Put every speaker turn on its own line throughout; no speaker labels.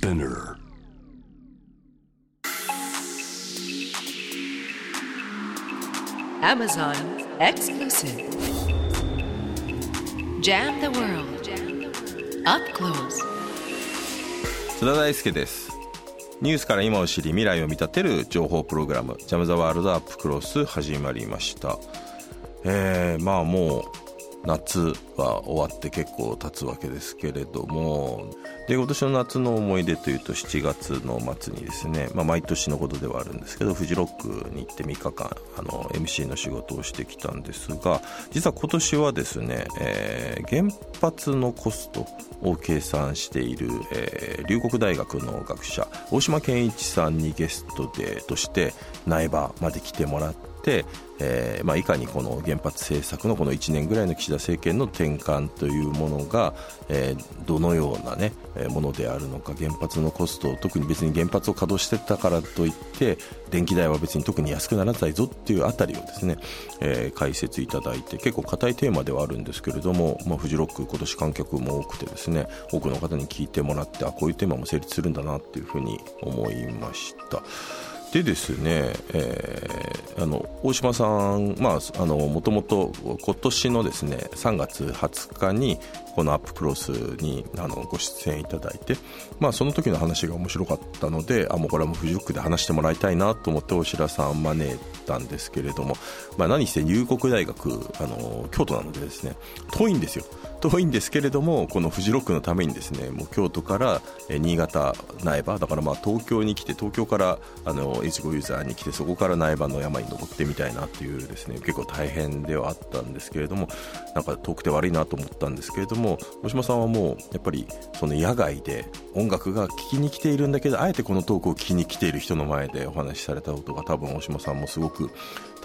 Spinner
Amazon exclusive. Jam the world. Up close.
津田大輔ですニュースから今を知り未来を見立てる情報プログラム「ジャム・ザ・ワールド・アップ・クロス」始まりましたえー、まあもう夏は終わって結構経つわけですけれどもで今年の夏の思い出というと7月の末にですね、まあ、毎年のことではあるんですけどフジロックに行って3日間あの MC の仕事をしてきたんですが実は今年はですね、えー、原発のコストを計算している、えー、龍谷大学の学者大島健一さんにゲストでとして苗場まで来てもらって、えーまあ、いかにこの原発政策のこの1年ぐらいの岸田政権の転換というものが、えー、どのような、ね、ものであるのか原発のコスト特に別に原発を稼働してたからといって電気代は別に特に安くならないぞっていうあたりをですね、えー、解説いただいて結構硬いテーマではあるんですけれども、まあ、フジロック今年観客も多くてですね多くの方に聞いてもらってあこういうテーマも成立するんだなっていうふうに思いました。でですね、えー、あの大島さん、まあ、あのもともと今年のですね3月20日にこのアップクロスにあのご出演いただいて、まあ、その時の話が面白かったのであもうこれはもうフジロックで話してもらいたいなと思って大白さんを招いたんですけれども、まあ、何して入国大学あの京都なのでですね遠いんですよ。遠いんですけれどもこのフジロックのためにですねもう京都から新潟苗場だからまあ東京に来て東京からあの越後ユーザーに来てそこから苗場の山に登ってみたいなっていうですね結構大変ではあったんですけれどもなんか遠くて悪いなと思ったんですけれども大島さんはもうやっぱりその野外で音楽が聴きに来ているんだけどあえてこのトークを聞きに来ている人の前でお話しされたことが多分大島さんもすごく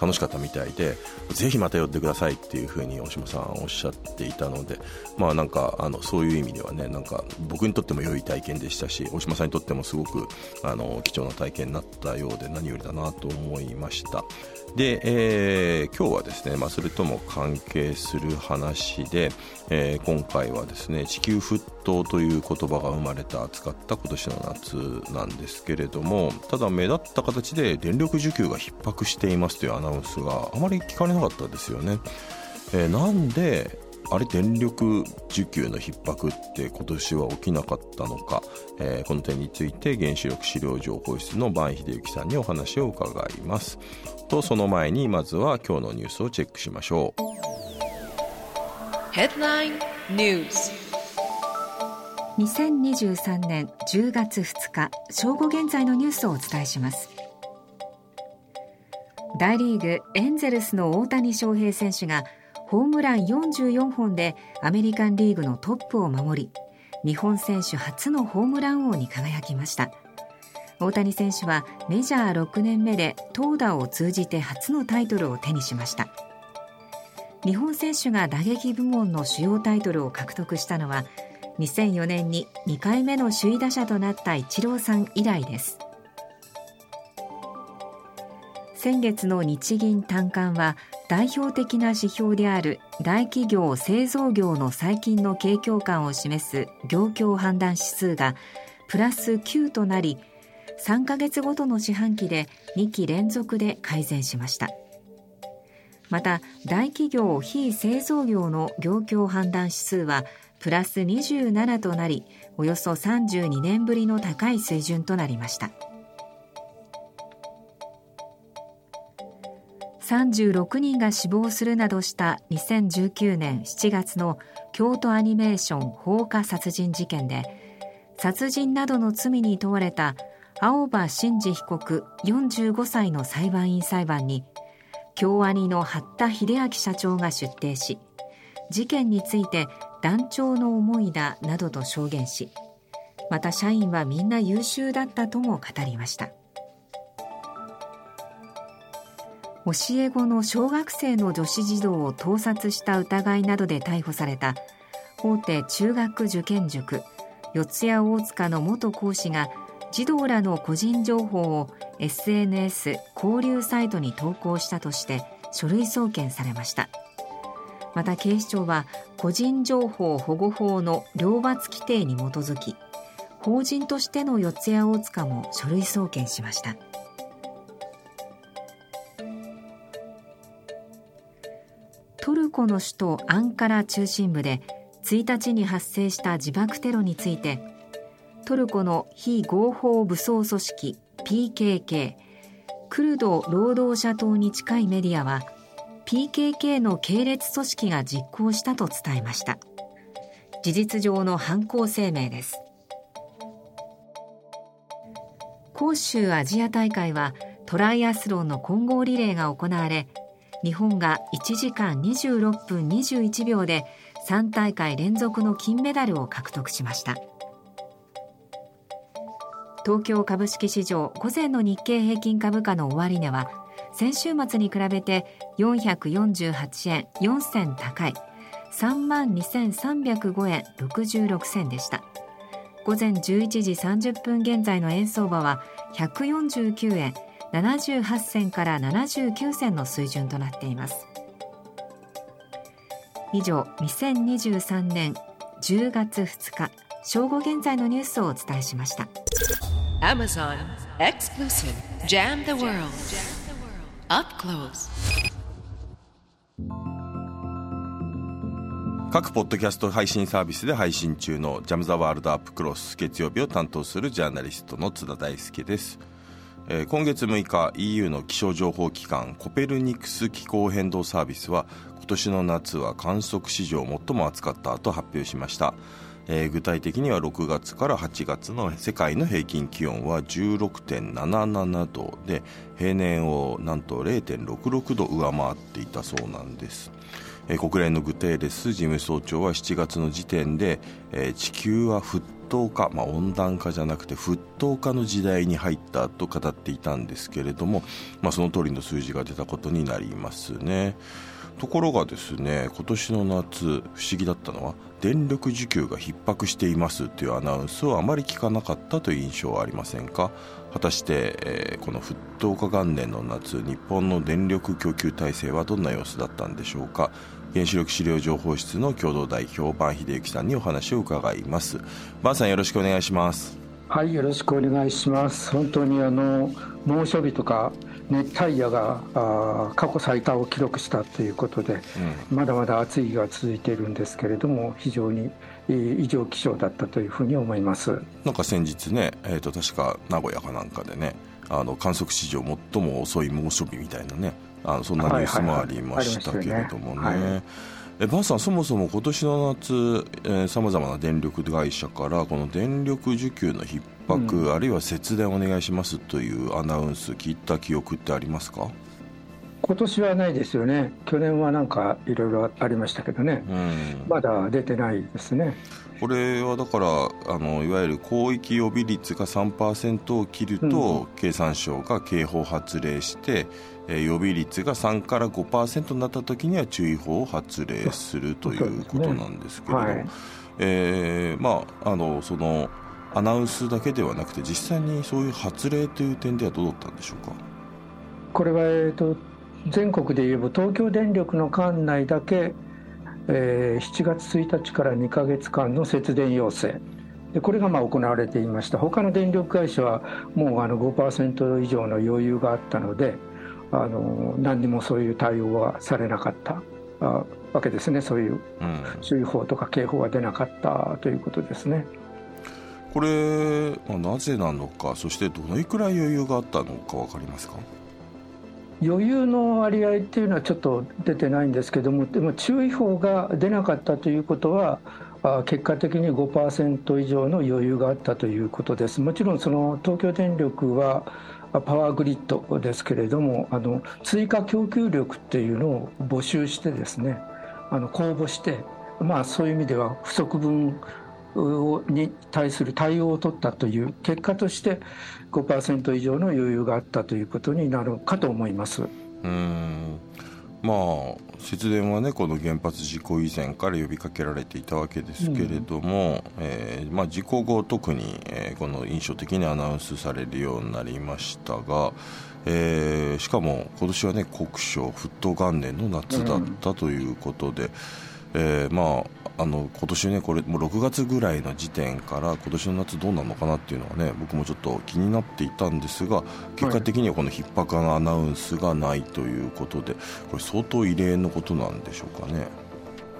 楽しかったみたいでぜひまた寄ってくださいっていうふうに大島さんおっしゃっていたのでまあなんかあのそういう意味ではねなんか僕にとっても良い体験でしたし大島さんにとってもすごくあの貴重な体験になったようで何よりだなと思いました。で、えー、今日はですね、まあ、それとも関係する話で、えー、今回はですね地球沸騰という言葉が生まれた扱った今年の夏なんですけれどもただ目立った形で電力需給が逼迫していますというアナウンスがあまり聞かれなかったですよね、えー、なんであれ電力需給の逼迫って今年は起きなかったのか、えー、この点について原子力資料情報室の伴秀幸さんにお話を伺います。とその前にまずは今日のニュースをチェックしましょう。
ヘッドラインニュース
2023年10月2日正午現在のニュースをお伝えします。大リーグエンゼルスの大谷翔平選手がホームラン44本でアメリカンリーグのトップを守り日本選手初のホームラン王に輝きました大谷選手はメジャー6年目で投打を通じて初のタイトルを手にしました。日本選手が打撃部門の主要タイトルを獲得したのは2004年に2回目の首位打者となったイチローさん以来です。先月の日銀短観は代表的な指標である大企業製造業の最近の景況感を示す業況判断指数がプラス9となり3ヶ月ごとの四半期で2期連続で改善しました。また大企業非製造業の業況判断指数はプラス27となりおよそ32年ぶりの高い水準となりました。36人が死亡するなどした2019年7月の京都アニメーション放火殺人事件で殺人などの罪に問われた青葉真司被告45歳の裁判員裁判に京アニの八田秀明社長が出廷し事件について断腸の思いだなどと証言しまた社員はみんな優秀だったとも語りました。教え子の小学生の女子児童を盗撮した疑いなどで逮捕された大手中学受験塾四谷大塚の元講師が児童らの個人情報を SNS 交流サイトに投稿したとして書類送検されました。また警視庁は個人情報保護法の両罰規定に基づき法人としての四谷大塚も書類送検しました。トルコの首都アンカラ中心部で1日に発生した自爆テロについてトルコの非合法武装組織 PKK クルド労働者党に近いメディアは PKK の系列組織が実行したと伝えました。事実上の犯行声明です。杭州アジア大会はトライアスロンの混合リレーが行われ日本が1時間26分21秒で3大会連続の金メダルを獲得しました。東京株式市場午前の日経平均株価の終値は先週末に比べて448円4銭高い。3万2305円66銭でした。午前11時30分現在の円相場は149円78銭から79銭の水準となっています。以上2023年10月2日正午現在のニュースをお伝えしました。
Amazon Exclusive. Jam the World. Up Close.
各ポッドキャスト配信サービスで配信中のジャム・ザ・ワールド・アップ・クロス月曜日を担当するジャーナリストの津田大輔です、えー、今月6日 EU の気象情報機関コペルニクス気候変動サービスは今年の夏は観測史上最も暑かったと発表しました。えー、具体的には6月から8月の世界の平均気温は16.77度で平年をなんと0.66度上回っていたそうなんです、えー、国連のグテーレス事務総長は7月の時点で、えー、地球は沸騰化、まあ、温暖化じゃなくて沸騰化の時代に入ったと語っていたんですけれども、まあ、その通りの数字が出たことになりますね。ところがですね今年の夏不思議だったのは電力需給が逼迫していますというアナウンスをあまり聞かなかったという印象はありませんか？果たして、えー、この沸騰化元年の夏日本の電力供給体制はどんな様子だったんでしょうか？原子力資料情報室の共同代表坂秀幸さんにお話を伺います。坂さんよろしくお願いします。
はいよろしくお願いします。本当にあの猛暑日とか熱帯夜があ過去最多を記録したということで、うん、まだまだ暑い日が続いているんですけれども非常に異常気象だったというふうに思います。
なんか先日ね、えー、と確か名古屋かなんかでねあの観測史上最も遅い猛暑日みたいなねあのそんなニュースもありましたけれどもね。えバンさん、そもそも今年の夏さまざまな電力会社からこの電力需給の逼迫、うん、あるいは節電お願いしますというアナウンス聞いた記憶ってありますか？
今年はないですよね。去年はなんかいろいろありましたけどね、うん、まだ出てないですね。
これはだからあのいわゆる広域予備率が3%を切ると、うん、経産省が警報発令してえ予備率が3から5%になった時には注意報を発令するということなんですけれども、ねはい、えー、まあ、あのそのアナウンスだけではなくて実際にそういう発令という点ではどうだったんでしょうか？
これは、えーと、全国で言えば東京電力の管内だけ、えー、7月1日から2か月間の節電要請。でこれがまあ行われていました。他の電力会社はもうあの5%以上の余裕があったのであの何にもそういう対応はされなかったあわけですね。そういう注意報とか警報が出なかったということですね。
これ、まあ、なぜなのかそしてどのくらい余裕があったのか分かりますか？
余裕の割合っていうのはちょっと出てないんですけどもでも注意報が出なかったということは結果的に5%以上の余裕があったということです。もちろんその東京電力はパワーグリッドですけれどもあの追加供給力っていうのを募集してですねあの公募して、まあ、そういう意味では不足分に対する対応を取ったという結果として5%以上の余裕があったということになるかと思います。
うんまあ節電はねこの原発事故以前から呼びかけられていたわけですけれども、うん、えー、まあ、事故後特に、えー、この印象的にアナウンスされるようになりましたが、えー、しかも今年はね国書沸騰元年の夏だったということで、うん、えー、まああの今年ねこれもう6月ぐらいの時点から今年の夏どうなるのかなっていうのはね僕もちょっと気になっていたんですが結果的にはこの逼迫のアナウンスがないということでこれ相当異例のことなんでしょうかね。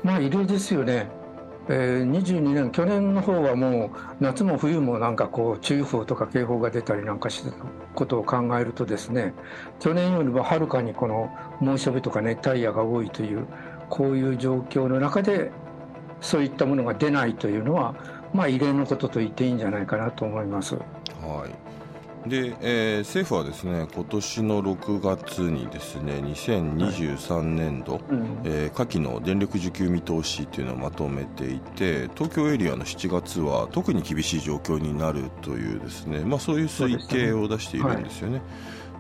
まあ異例ですよね。えー、22年、去年の方はもう夏も冬もなんかこう注意報とか警報が出たりなんかしたことを考えるとですね去年よりもはるかにこの猛暑日とか熱帯夜が多いというこういう状況の中でそういったものが出ないというのはまあ異例のことと言っていいんじゃないかなと思います。
はい。で、えー、政府はですね今年の6月にですね2023年度、はい。えー、夏季の電力需給見通しというのをまとめていて東京エリアの7月は特に厳しい状況になるというですね、まあ、そういう推計を出しているんですよね。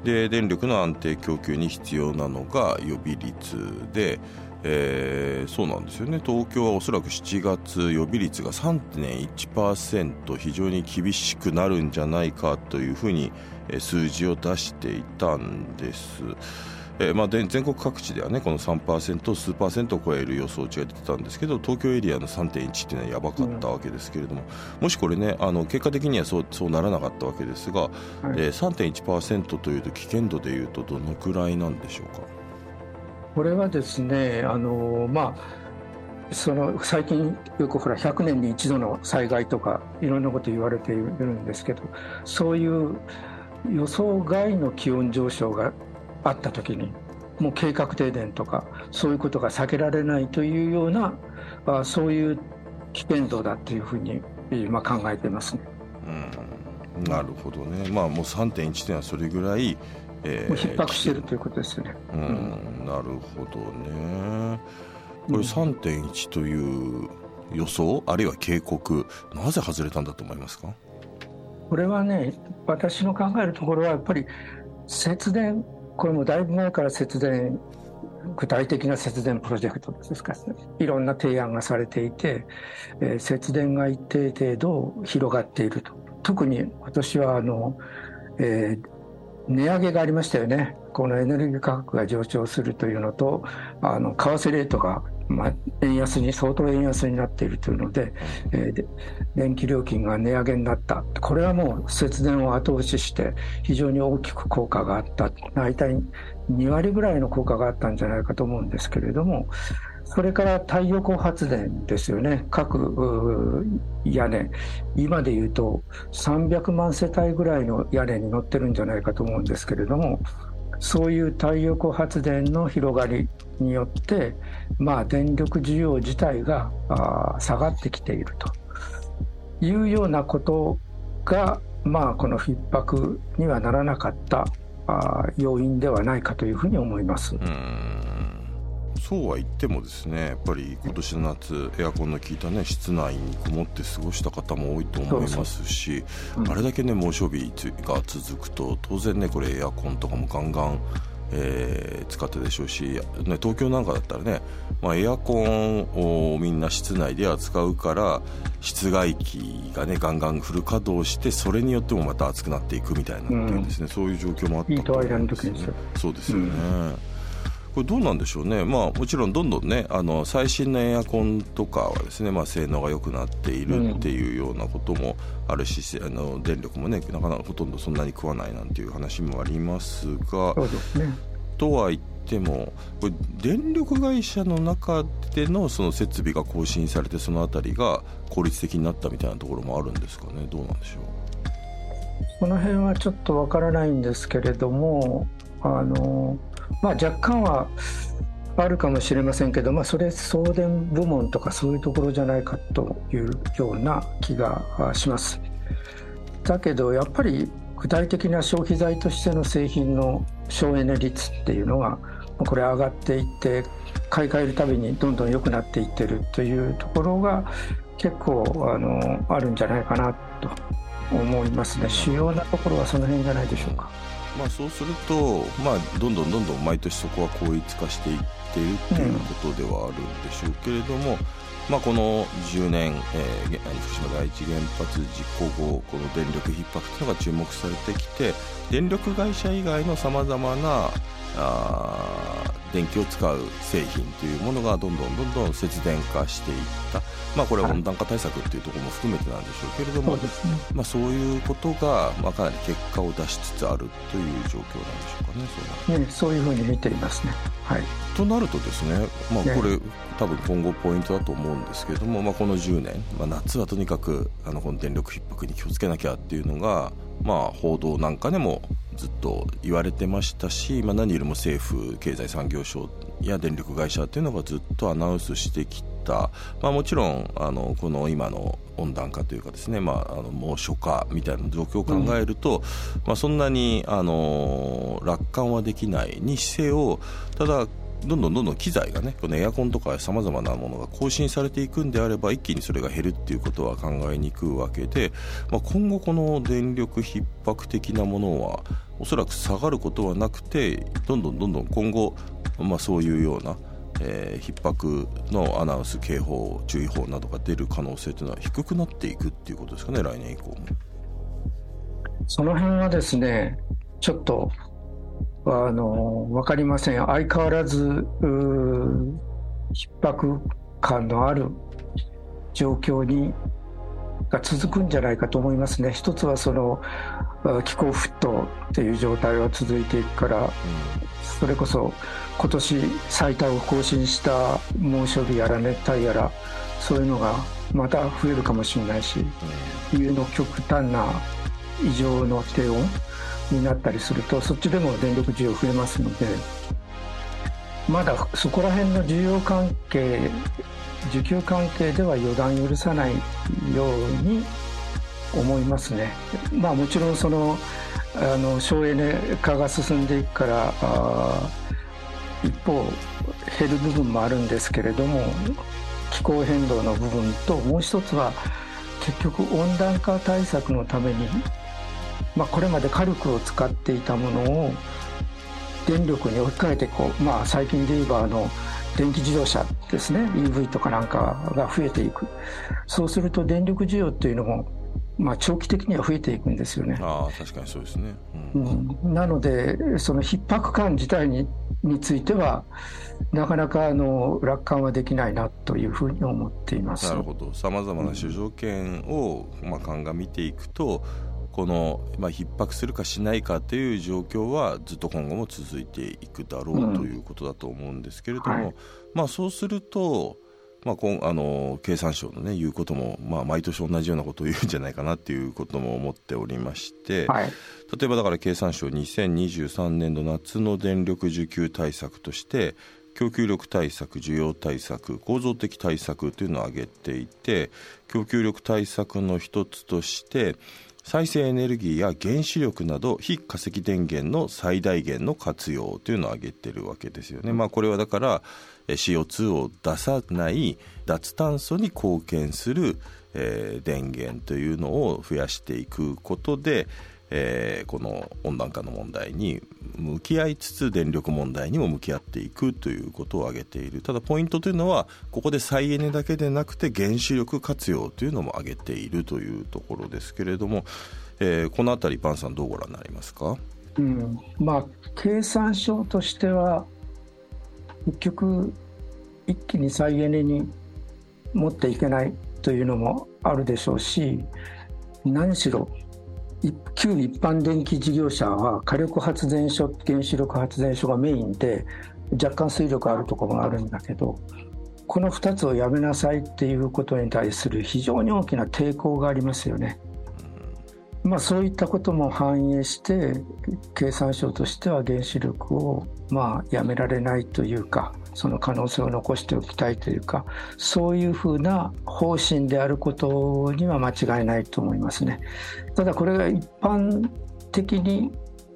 で電力の安定供給に必要なのが予備率で、えー、そうなんですよね。東京はおそらく7月予備率が3.1%非常に厳しくなるんじゃないかというふうに数字を出していたんです。えーまあ、全国各地ではねこの3%数パーセントを超える予想値が出てたんですけど東京エリアの3.1っていうのはやばかったわけですけれども、うん、もしこれねあの結果的にはそうそうならなかったわけですが、はい。えー、3.1%というと危険度でいうとどのくらいなんでしょうか？
これはですねあのまあその最近よくほら100年に一度の災害とかいろんなこと言われているんですけどそういう予想外の気温上昇があった時にもう計画停電とかそういうことが避けられないというようなあそういう危険度だというふうに、まあ、考えていますね。
うん、なるほどね、まあ、もう3.1点はそれぐらい
えー、逼迫しているということですよね。
うん、なるほどね。これ3.1という予想、あるいは警告、なぜ外れたんだと思いますか？
これはね、私の考えるところは、やっぱり節電、これもだいぶ前から節電、具体的な節電プロジェクトですか、ね、いろんな提案がされていて、えー、節電が一定程度広がっていると。特に今年はあの、えー、値上げがありましたよね、このエネルギー価格が上昇するというのと、あの為替レートが、まあ、円安に、相当円安になっているというので、えー、電気料金が値上げになった、これはもう節電を後押しして、非常に大きく効果があった、大体2割ぐらいの効果があったんじゃないかと思うんですけれども、それから太陽光発電ですよね、各屋根、今でいうと300万世帯ぐらいの屋根に乗ってるんじゃないかと思うんですけれども、そういう太陽光発電の広がりによって、まあ、電力需要自体が下がってきていると。いうようなことが、まあ、この逼迫にはならなかった要因ではないかというふうに思います。
そうは言ってもですねやっぱり今年の夏エアコンの効いたね室内にこもって過ごした方も多いと思いますし、うん、あれだけね猛暑日が続くと当然ねこれエアコンとかもガンガンえー、使ってでしょうし、ね、東京なんかだったらね、まあ、エアコンをみんな室内では使うから室外機がねガンガンフル稼働してそれによってもまた暑くなっていくみたいな、うんですね、そういう状況もあったと思うんですね。そうですよね、うんこれどうなんでしょうね、まあ、もちろんどんどんねあの最新のエアコンとかはですね、まあ、性能が良くなっているっていうようなこともあるし、うん、あの電力もねなかなかほとんどそんなに食わないなんていう話もありますが。すね、とは言ってもこれ電力会社の中でのその設備が更新されてその辺りが効率的になったみたいなところもあるんですかね。どうなんでしょう。
この辺はちょっとわからないんですけれどもあのまあ、若干はあるかもしれませんけど、まあ、それ送電部門とかそういうところじゃないかというような気がします。だけどやっぱり具体的な消費財としての製品の省エネ率っていうのがこれ上がっていって買い替えるたびにどんどん良くなっていってるというところが結構あのあるんじゃないかなと思いますね主要なところはその辺じゃないでしょうか。
まあ、そうすると、まあ、どんどんどんどん毎年そこは効率化していっているっていうことではあるんでしょうけれども、うん、まあ、この10年、えー、福島第一原発事故後この電力逼迫というのが注目されてきて電力会社以外のさまざまなあ電気を使う製品というものがどんどんどんどん節電化していった。まあこれは温暖化対策っていうところも含めてなんでしょうけれども、
そうですね。
まあ、そういうことが、まあ、かなり結果を出しつつあるという状況なんでしょうかねそ
ねそういうふうに見ていますね。はい。
となるとですね、まあ、
ね
これ、多分今後ポイントだと思うんですけれども、まあ、この10年、まあ、夏はとにかくあのこの電力逼迫に気をつけなきゃっていうのが、まあ、報道なんかでもずっと言われてましたし、まあ、何よりも政府経済産業省や電力会社っていうのがずっとアナウンスしてきた、まあ、もちろんあのこの今の温暖化というかですね、まあ、あの猛暑化みたいな状況を考えると、まあ、そんなにあの楽観はできないにせよただどんどんどんどん機材がねこのエアコンとかさまざまなものが更新されていくんであれば一気にそれが減るっていうことは考えにくいわけで、まあ、今後この電力逼迫的なものはおそらく下がることはなくてどんどんどんどん今後、まあ、そういうような、えー逼迫のアナウンス警報注意報などが出る可能性というのは低くなっていくっていうことですかね来年以降も。
その辺はですねちょっとあの分かりません相変わらず逼迫感のある状況にが続くんじゃないかと思いますね。一つはその気候沸騰っていう状態は続いていくからそれこそ今年最多を更新した猛暑日やら熱帯やらそういうのがまた増えるかもしれないし冬の極端な異常の低温になったりするとそっちでも電力需要増えますのでまだそこら辺の需要関係需給関係では予断許さないように思いますね。まあもちろんそのあの省エネ化が進んでいくから一方減る部分もあるんですけれども気候変動の部分ともう一つは結局温暖化対策のために、まあ、これまで火力を使っていたものを電力に置き換えてこう、まあ、最近で言えばあの電気自動車ですね。EV とかなんかが増えていく。そうすると電力需要っていうのも、まあ、長期的には増えていくんですよね。
ああ確かにそうですね、う
うん。ん、なのでその逼迫感自体にについてはなかなかあの楽観はできないなというふうに思っています。
なるほど。さまざまな諸条件を、まあ、鑑みていくとこの、まあ、逼迫するかしないかという状況はずっと今後も続いていくだろう
うん
ということだと思うんですけれども、
はい。
まあ、そうすると、まあ、こんあの経産省の、ね、言うことも、まあ、毎年同じようなことを言うんじゃないかなっていうことも思っておりまして、
はい。
例えばだから経産省2023年度夏の電力需給対策として供給力対策、需要対策、構造的対策というのを挙げていて供給力対策の一つとして再生エネルギーや原子力など非化石電源の最大限の活用というのを挙げてるわけですよね。まあ、これはだからえ CO2 を出さない脱炭素に貢献する、えー電源というのを増やしていくことで、えーこの温暖化の問題に向き合いつつ電力問題にも向き合っていくということを挙げている。ただポイントというのはここで再エネだけでなくて原子力活用というのも挙げているというところですけれども、えーこのあたりパンさんどうご覧になりますか？
うん、まあ経産省としては結局一気に再エネに持っていけないというのもあるでしょうし何しろ旧一般電気事業者は火力発電所原子力発電所がメインで若干水力あるところもあるんだけどこの2つをやめなさいっていうことに対する非常に大きな抵抗がありますよね。まあ、そういったことも反映して経産省としては原子力をまあやめられないというかその可能性を残しておきたいというかそういうふうな方針であることには間違いないと思いますね。ただこれが一般的に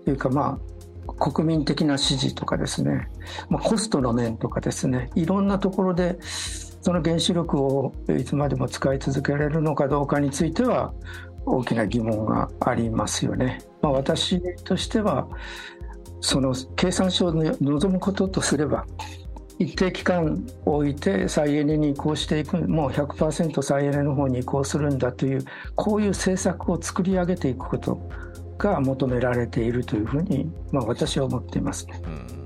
というかまあ国民的な支持とかですね、まあ、コストの面とかですねいろんなところでその原子力をいつまでも使い続けられるのかどうかについては大きな疑問がありますよね。まあ、私としてはその経産省の望むこととすれば一定期間置いて再エネに移行していくもう100%再エネの方に移行するんだというこういう政策を作り上げていくことが求められているというふうに、まあ、私は思っていますね。
うん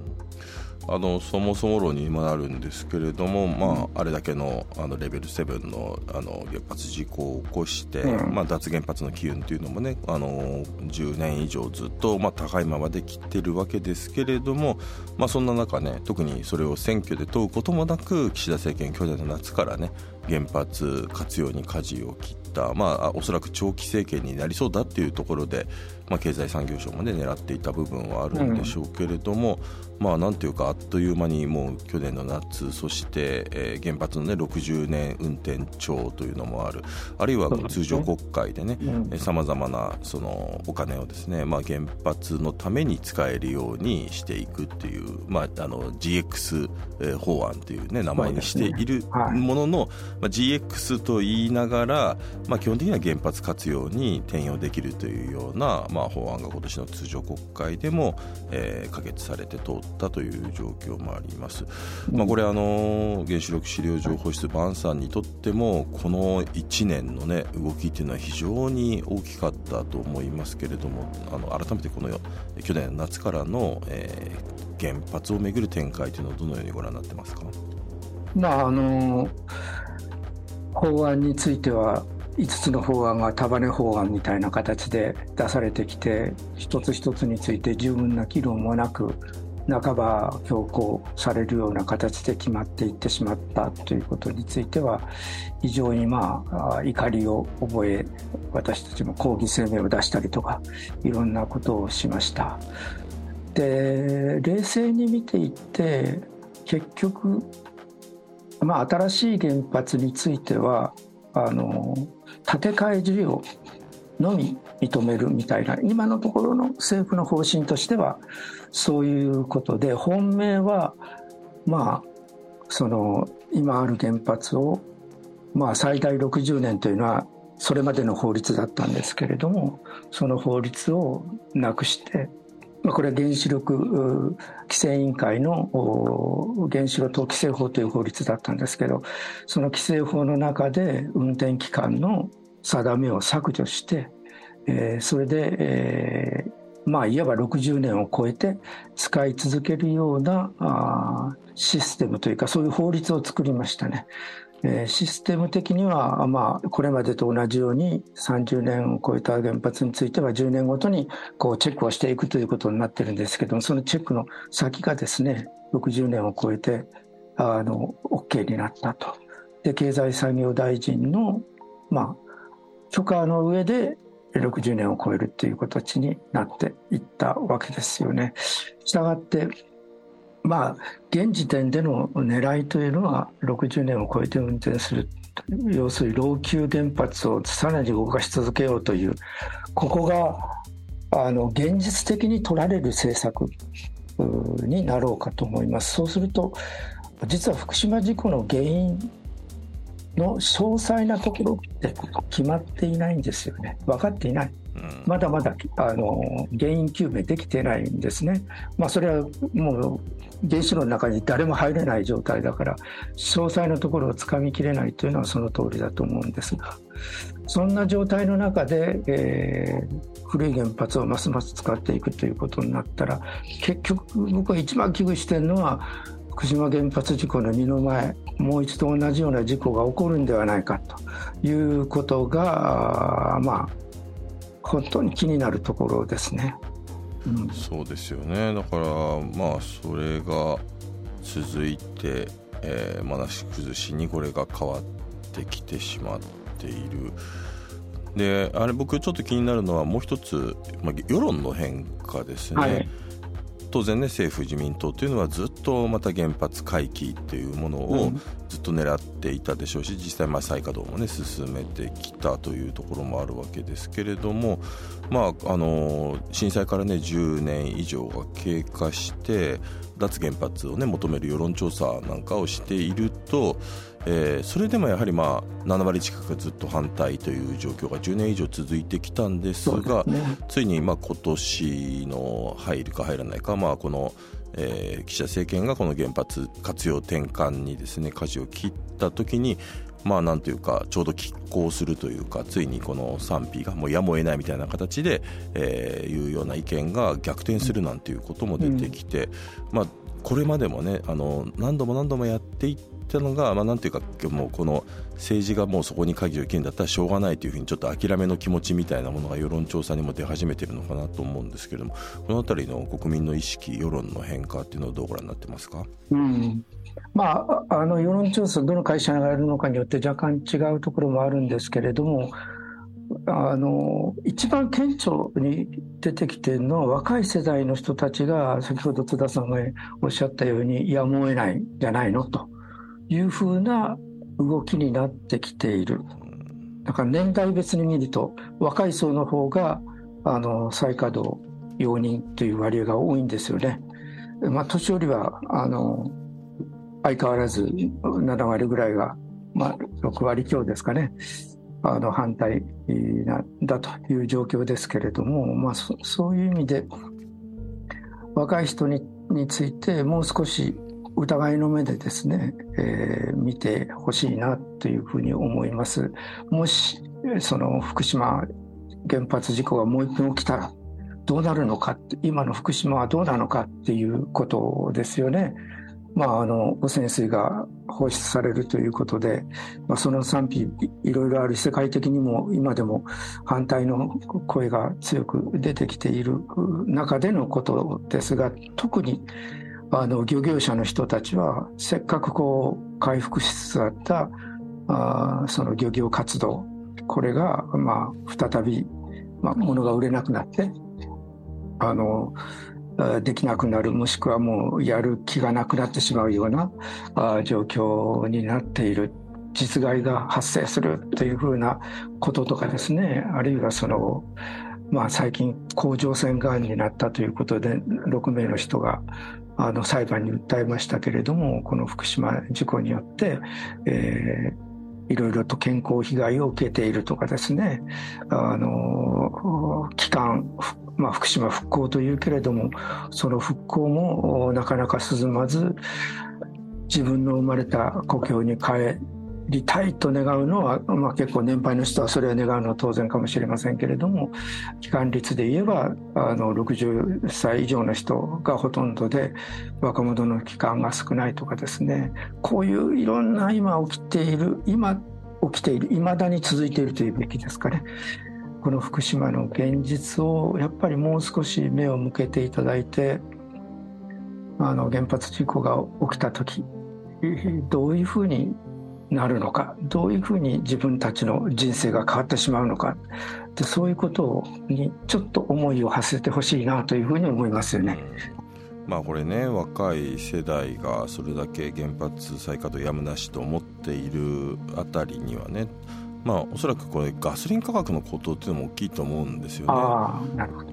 あのそもそも論にもなるんですけれども、まあ、あれだけのあのレベル7のあの原発事故を起こして、うん、まあ、脱原発の機運というのもねあの10年以上ずっと、まあ、高いままできてるわけですけれども、まあ、そんな中ね特にそれを選挙で問うこともなく岸田政権去年の夏からね原発活用に舵を切った、まあ、おそらく長期政権になりそうだっていうところで、まあ、経済産業省も、ね、狙っていた部分はあるんでしょうけれども、うん、まあ、なんていうかあっという間にもう去年の夏そして、えー、原発の、ね、60年運転長というのもある。あるいは通常国会でねさまざまなそのお金をですね、まあ、原発のために使えるようにしていくっていう、まあ、あの GX 法案という、ね、名前にしているものの、ね。はい、まあ、GX と言いながら、まあ、基本的には原発活用に転用できるというような、まあ、法案が今年の通常国会でも、えー、可決されて通ったという状況もあります。まあ、これあの原子力資料情報室バンさんにとってもこの1年の、ね、動きというのは非常に大きかったと思いますけれどもあの改めてこの去年夏からの、えー、原発をめぐる展開というのはどのようにご覧になってますか、
まああの法案については5つの法案が束ね法案みたいな形で出されてきて一つ一つについて十分な議論もなく半ば強行されるような形で決まっていってしまったということについては非常にまあ怒りを覚え私たちも抗議声明を出したりとかいろんなことをしました。で冷静に見ていって結局まあ新しい原発についてはあの建て替え需要のみ認めるみたいな今のところの政府の方針としてはそういうことで本命はまあその今ある原発をまあ最大60年というのはそれまでの法律だったんですけれどもその法律をなくしてまあ、これは原子力規制委員会の原子炉等規制法という法律だったんですけどその規制法の中で運転期間の定めを削除して、えー、それで、えー、まあいわば60年を超えて使い続けるようなあシステムというかそういう法律を作りましたね。システム的には、まあ、これまでと同じように30年を超えた原発については10年ごとにこうチェックをしていくということになってるんですけどもそのチェックの先がですね60年を超えてあの OK になったと。で経済産業大臣の、まあ、許可の上で60年を超えるという形になっていったわけですよね。したがってまあ、現時点での狙いというのは60年を超えて運転する要するに老朽原発をさらに動かし続けようというここがあの現実的に取られる政策になろうかと思いますそうすると実は福島事故の原因の詳細なところって決まっていないんですよね。分かっていない。まだまだあの原因究明できてないんですね。まあ、それはもう原子炉の中に誰も入れない状態だから詳細なところをつかみきれないというのはその通りだと思うんですが。そんな状態の中で、えー、古い原発をますます使っていくということになったら結局僕は一番危惧してるのは福島原発事故の二の前もう一度同じような事故が起こるんではないかということがまあ本当に気になるところですね。
うん、そうですよねだからまあそれが続いて、えー、まなし崩しにこれが変わってきてしまっている。であれ僕ちょっと気になるのはもう一つ、まあ、世論の変化ですね、はい、当然ね政府自民党というのはずっとまた原発回帰っていうものをずっと狙っていたでしょうし実際まあ再稼働もね進めてきたというところもあるわけですけれどもまああの震災からね10年以上が経過して脱原発をね求める世論調査なんかをしているとえー、それでもやはりまあ7割近くずっと反対という状況が10年以上続いてきたんですが、ね、ついにまあ今年の入るか入らないか、まあ、この、えー、岸田政権がこの原発活用転換にですね舵を切った時にまあなんというかちょうど拮抗するというかついにこの賛否がもうやむを得ないみたいな形で、えー、いうような意見が逆転するなんていうことも出てきて、うん、まあこれまでもねあの何度も何度もやっていったのが、まあ、なんていうかもうこの政治がもうそこに鍵を切るんだったらしょうがないというふうにちょっと諦めの気持ちみたいなものが世論調査にも出始めてるのかなと思うんですけれどもこの辺りの国民の意識世論の変化っていうのをどうご覧になってますか、
うんまあ、あの世論調査どの会社がやるのかによって若干違うところもあるんですけれどもあの一番顕著に出てきているのは若い世代の人たちが先ほど津田さんがおっしゃったようにやむを得ないんじゃないのと。いうふうな動きになってきている。だから年代別に見ると若い層の方があの再稼働容認という割合が多いんですよね。まあ、年寄りはあの相変わらず7割ぐらいが、まあ、6割強ですかね。あの反対なだという状況ですけれども、まあ、そういう意味で若い人についてもう少し疑いの目でですね、えー、見てほしいなというふうに思います。もしその福島原発事故がもう一遍起きたらどうなるのか今の福島はどうなのかっていうことですよね。まあ、あの汚染水が放出されるということで、まあ、その賛否いろいろある世界的にも今でも反対の声が強く出てきている中でのことですが特にあの漁業者の人たちはせっかくこう回復しつつあったあその漁業活動これがまあ再び、まあ、物が売れなくなってあのできなくなるもしくはもうやる気がなくなってしまうような状況になっている実害が発生するというふうなこととかですねあるいはその、まあ、最近甲状腺がんになったということで6名の人があの裁判に訴えましたけれどもこの福島事故によって、えー、いろいろと健康被害を受けているとかですねあの期間まあ、福島復興というけれどもその復興もなかなか進まず自分の生まれた故郷に帰りたいと願うのは、まあ、結構年配の人はそれを願うのは当然かもしれませんけれども期間率で言えばあの60歳以上の人がほとんどで若者の期間が少ないとかですね。こういういろんな今起きている今起きているいまだに続いているというべきですかね。この福島の現実をやっぱりもう少し目を向けていただいてあの原発事故が起きた時どういうふうになるのかどういうふうに自分たちの人生が変わってしまうのかでそういうことにちょっと思いを馳せてほしいなというふうに思いますよね。
まあこれね若い世代がそれだけ原発再稼働やむなしと思っているあたりにはねまあ、おそらくこれガソリン価格の高騰っていうのも大きいと思うんですよね。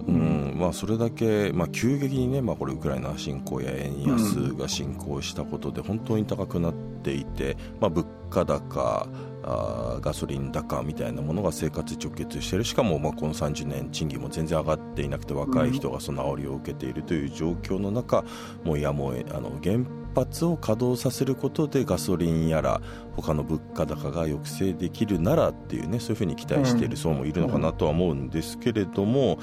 うん。まあ、それだけ、まあ、急激にね、まあ、これウクライナ侵攻や円安が進行したことで本当に高くなっていて、まあ、物価高あガソリン高みたいなものが生活直結している。しかもまあこの30年賃金も全然上がっていなくて若い人がその煽りを受けているという状況の中、もうやむをあの原発を稼働させることでガソリンやら他の物価高が抑制できるならっていうねそういうふうに期待している層もいるのかなとは思うんですけれども。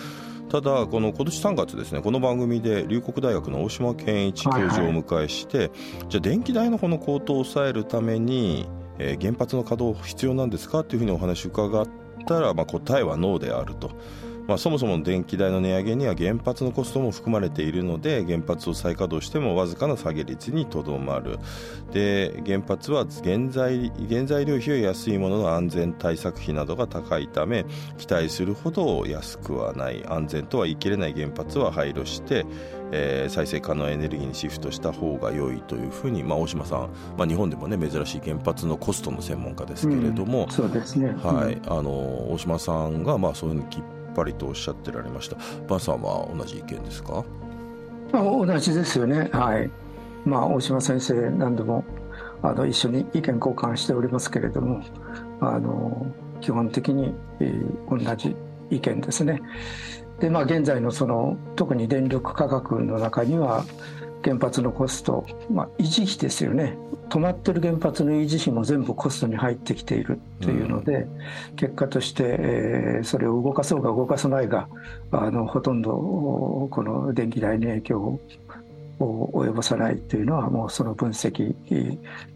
ただ、この今年3月ですね、この番組で龍谷大学の大島健一教授をお迎えして、はいはい、じゃあ電気代のこの高騰を抑えるために、えー、原発の稼働必要なんですかというふうにお話を伺ったら、まあ、答えはノーであると。まあ、そもそも電気代の値上げには原発のコストも含まれているので原発を再稼働してもわずかな下げ率にとどまる。で原発は原材原材料費は安いものの安全対策費などが高いため期待するほど安くはない。安全とは言い切れない原発は廃炉してえー、再生可能エネルギーにシフトした方が良いというふうに、まあ、大島さん、まあ、日本でも、ね、珍しい原発のコストの専門家ですけれども、
うん、そうですね、
はい、あの大島さんが、まあ、そういうふうにきっぱりとおっしゃってられました。パンさんは同じ意見ですか？
同じですよね。はい。まあ大島先生何度もあの一緒に意見交換しておりますけれどもあの基本的に、えー、同じ意見ですね。でまあ現在のその特に電力価格の中には原発のコスト、まあ、維持費ですよね。止まってる原発の維持費も全部コストに入ってきているというので、うん、結果として、えー、それを動かそうが動かさないがあのほとんどこの電気代に影響を及ぼさないというのはもうその分析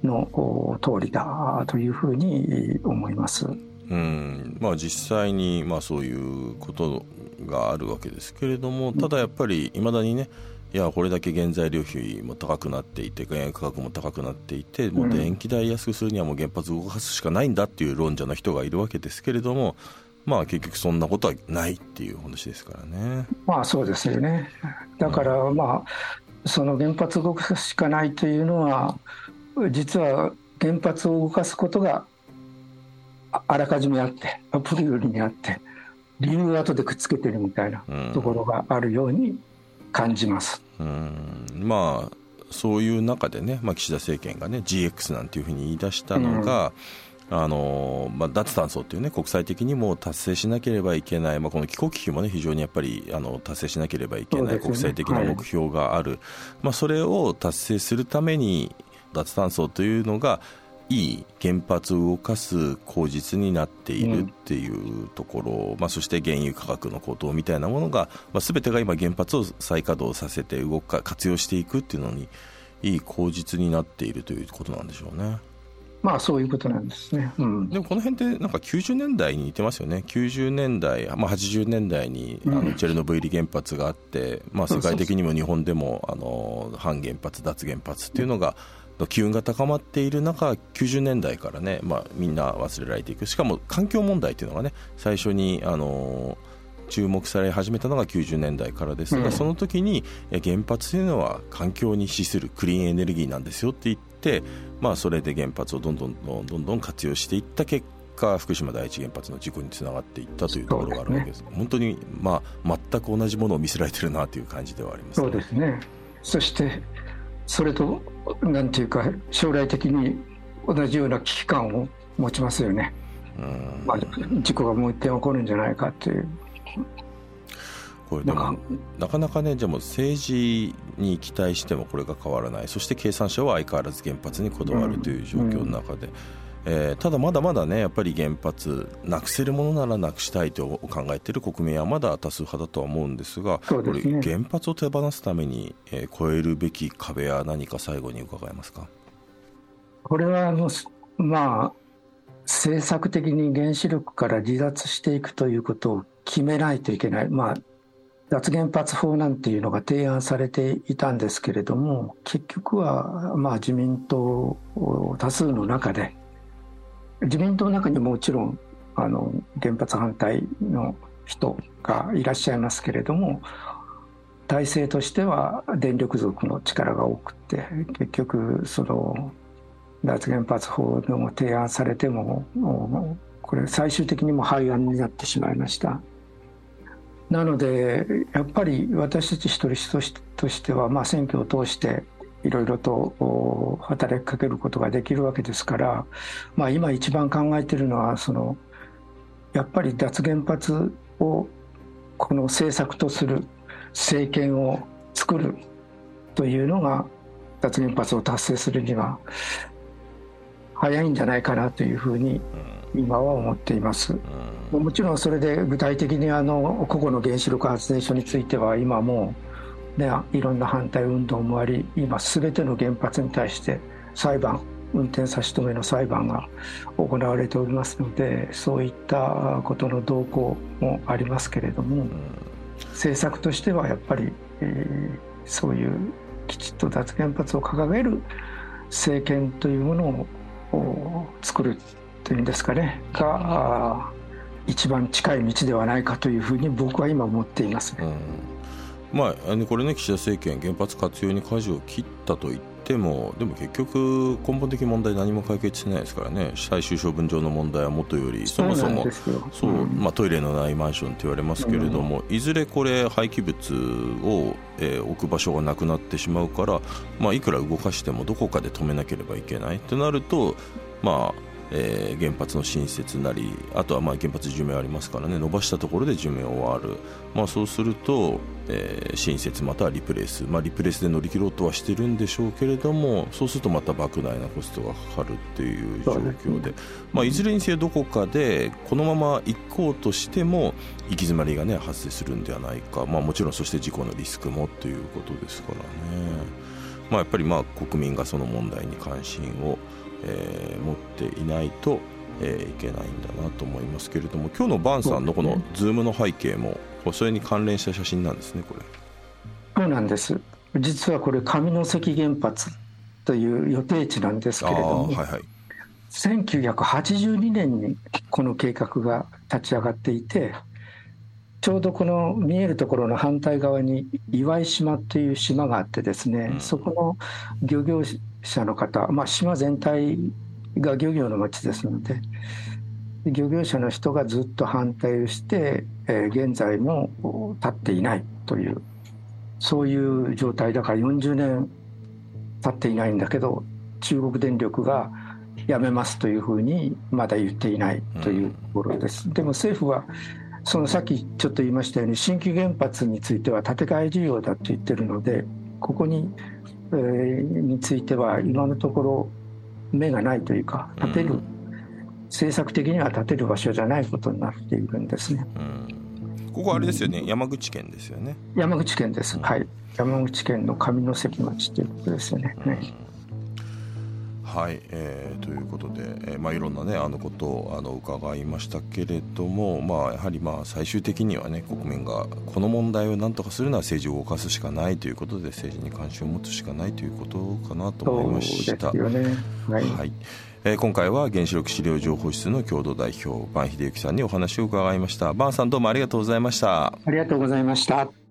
の通りだというふうに思います。
うん。まあ、実際にまあそういうことがあるわけですけれどもただやっぱりいまだにねいやこれだけ原材料費も高くなっていて原油価格も高くなっていてもう電気代安くするにはもう原発を動かすしかないんだっていう論者の人がいるわけですけれどもまあ結局そんなことはないっていう話ですからね。
まあそうですよね。だからまあ、その原発を動かすしかないというのは実は原発を動かすことがあらかじめあってアプリよりにあって理由を後でくっつけてるみたいなところがあるように感じます。
うん、まあそういう中でね、まあ、岸田政権がね GX なんていうふうに言い出したのが、うん。あのまあ、脱炭素っていうね国際的にも達成しなければいけない、まあ、この気候危機もね非常にやっぱりあの達成しなければいけない、ね、国際的な目標がある、はい、まあ、それを達成するために脱炭素というのがいい原発を動かす口実になっているっていうところ、うん、まあ、そして原油価格の高騰みたいなものが、まあ、全てが今原発を再稼働させて動か活用していくっていうのにいい口実になっているということなんでしょうね。
まあそういうことなんですね、
うん、でもこの辺ってなんか90年代に似てますよね。90年代、まあ、80年代にあのチェルノブイリ原発があって、まあ、世界的にも日本でもあの反原発脱原発っていうのが、機運が高まっている中90年代からね、まあ、みんな忘れられていく。しかも環境問題っていうのがね最初にあの注目され始めたのが90年代からですが、うん、その時に原発というのは環境に資するクリーンエネルギーなんですよって言って、まあ、それで原発をどんどんどんどんどん活用していった結果福島第一原発の事故につながっていったというところがあるわけです、ね、本当に、まあ、全く同じものを見せられてるなという感じではあります、
ね、そうですね。そしてそれとなんていうか将来的に同じような危機感を持ちますよね、まあ、事故がもう一点起こるんじゃないかという。
これでもなか。なかねじゃも政治に期待してもこれが変わらない。そして経産省は相変わらず原発にこだわるという状況の中で、うんえー、ただまだまだねやっぱり原発なくせるものならなくしたいと考えている国民はまだ多数派だとは思うんですが、ね、これ原発を手放すために、えー、超えるべき壁は何か最後に伺えますか？
これはあのまあ政策的に原子力から離脱していくということを決めないといけない、まあ、脱原発法なんていうのが提案されていたんですけれども結局はまあ自民党多数の中で自民党の中にもちろんあの原発反対の人がいらっしゃいますけれども体制としては電力族の力が多くて結局その脱原発法の提案されてもこれ最終的にも廃案になってしまいました。なのでやっぱり私たち一人一人としては、まあ、選挙を通していろいろと働きかけることができるわけですから、まあ、今一番考えているのはそのやっぱり脱原発をこの政策とする政権を作るというのが脱原発を達成するには早いんじゃないかなというふうに今は思っています。もちろんそれで具体的にあの個々の原子力発電所については今もう、ね、いろんな反対運動もあり今全ての原発に対して裁判運転差し止めの裁判が行われておりますのでそういったことの動向もありますけれども政策としてはやっぱり、えー、そういうきちっと脱原発を掲げる政権というものを作るというんですかねが一番近い道ではないかというふうに僕は今思っていますね。
うん、まあ、これね岸田政権原発活用に舵を切ったと言ってもでも結局根本的問題何も解決してないですからね。最終処分場の問題はもとよりそもそもそう、まあ、トイレのないマンションって言われますけれども、うん、いずれこれ廃棄物を、えー、置く場所がなくなってしまうから、まあ、いくら動かしてもどこかで止めなければいけないとなるとまあえー、原発の新設なりあとはまあ原発寿命ありますからね伸ばしたところで寿命終わる、まあ、そうすると、えー、新設またはリプレイス、まあ、リプレイスで乗り切ろうとはしてるんでしょうけれどもそうするとまた莫大なコストがかかるっていう状況で、まあ、いずれにせよどこかでこのまま行こうとしても行き詰まりが、ね、発生するんではないか、まあ、もちろんそして事故のリスクもということですからね、まあ、やっぱりまあ国民がその問題に関心をえー、持っていないと、えー、いけないんだなと思いますけれども今日のバンさんのこのズームの背景もそれに関連した写真なんですねこれ。
そうなんです。実はこれ上関原発という予定地なんですけれども、はいはい、1982年にこの計画が立ち上がっていてちょうどこの見えるところの反対側に岩井島という島があってですね、うん、そこの漁業者の方、まあ、島全体が漁業の町ですので漁業者の人がずっと反対をして、えー、現在も立っていないというそういう状態だから40年経っていないんだけど中国電力がやめますというふうにまだ言っていないというところです。でも政府はそのさっきちょっと言いましたように新規原発については建て替え事業だと言ってるのでここにについては今のところ目がないというか建てる、政策的には建てる場所じゃないことになっているんですね。
ここあれですよね、山口県ですよね。
山口県です。はい。山口県の上関町ということですよね。
はい、えー、ということで、えー、まあ、いろんな、ね、あのことをあの伺いましたけれども、まあ、やはりまあ最終的には、ね、国民がこの問題を何とかするのは政治を動かすしかないということで政治に関心を持つしかないということかなと思いました。
ね、はい、
はい。えー、今回は原子力資料情報室の共同代表伴秀幸さんにお話を伺いました。伴さんどうもありがとうございました。
ありがとうございました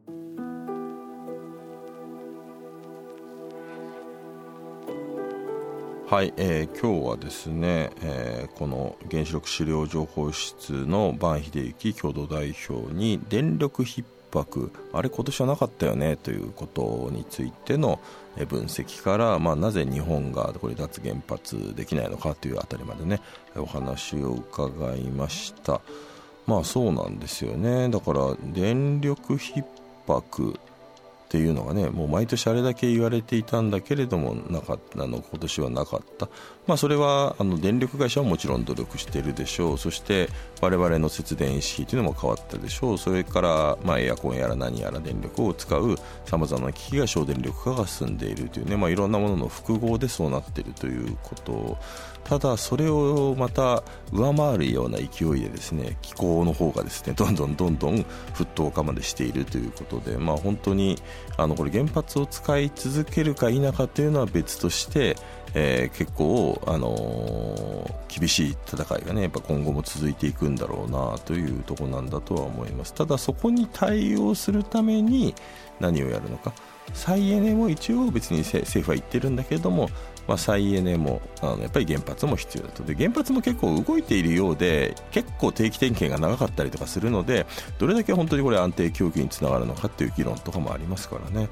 はい、えー、今日はですね、えー、この原子力資料情報室の伴秀幸共同代表に電力逼迫あれ今年はなかったよねということについての分析から、まあ、なぜ日本がこれ脱原発できないのかというあたりまでねお話を伺いました。まあそうなんですよね。だから電力逼迫っていうのがねもう毎年あれだけ言われていたんだけれどもなかったの今年はなかった、まあ、それはあの電力会社はもちろん努力しているでしょう。そして我々の節電意識というのも変わったでしょう。それから、まあ、エアコンやら何やら電力を使うさまざまな機器が省電力化が進んでいるというね、まあ、いろんなものの複合でそうなっているということ。ただそれをまた上回るような勢いでですね気候の方がですねどんどんどんどん沸騰化までしているということで、まあ、本当にあのこれ原発を使い続けるか否かというのは別として、えー、結構、あのー、厳しい戦いがねやっぱ今後も続いていくんだろうなというところなんだとは思います。ただそこに対応するために何をやるのか。再エネも一応別に政府は言ってるんだけれどもまあ、再エネもあのやっぱり原発も必要だとで原発も結構動いているようで結構定期点検が長かったりとかするのでどれだけ本当にこれ安定供給につながるのかっていう議論とかもありますからね、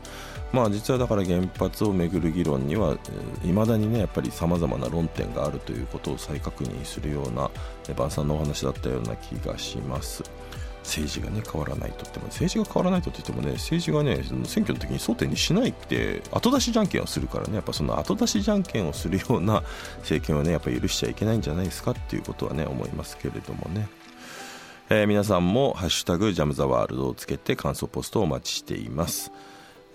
まあ、実はだから原発をめぐる議論にはいまだにねやっぱりさまざまな論点があるということを再確認するような晩さんのお話だったような気がします。政治がね変わらないとっても政治が変わらないとって言ってもね政治がね選挙の時に争点にしないって後出しじゃんけんをするからねやっぱその後出しじゃんけんをするような政権をねやっぱ許しちゃいけないんじゃないですかっていうことはね思いますけれどもね。えー、皆さんも「ハッシュタグジャム・ザ・ワールド」をつけて感想ポストをお待ちしています。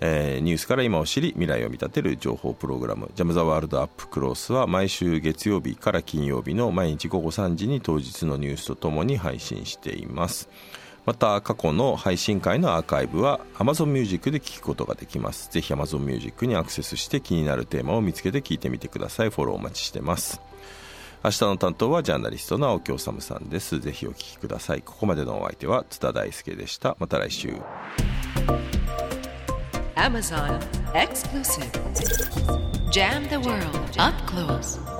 えー、ニュースから今を知り未来を見立てる情報プログラム「ジャム・ザ・ワールド・アップ・クロス」は毎週月曜日から金曜日の毎日午後3時に当日のニュースとともに配信しています。また過去の配信会のアーカイブは Amazon Music で聞くことができます。ぜひ Amazon Music にアクセスして気になるテーマを見つけて聞いてみてください。フォローお待ちしてます。明日の担当はジャーナリストの青木治さんです。ぜひお聞きください。ここまでのお相手は津田大輔でした。また来週。Amazon Exclusive. Jam the World Up Close.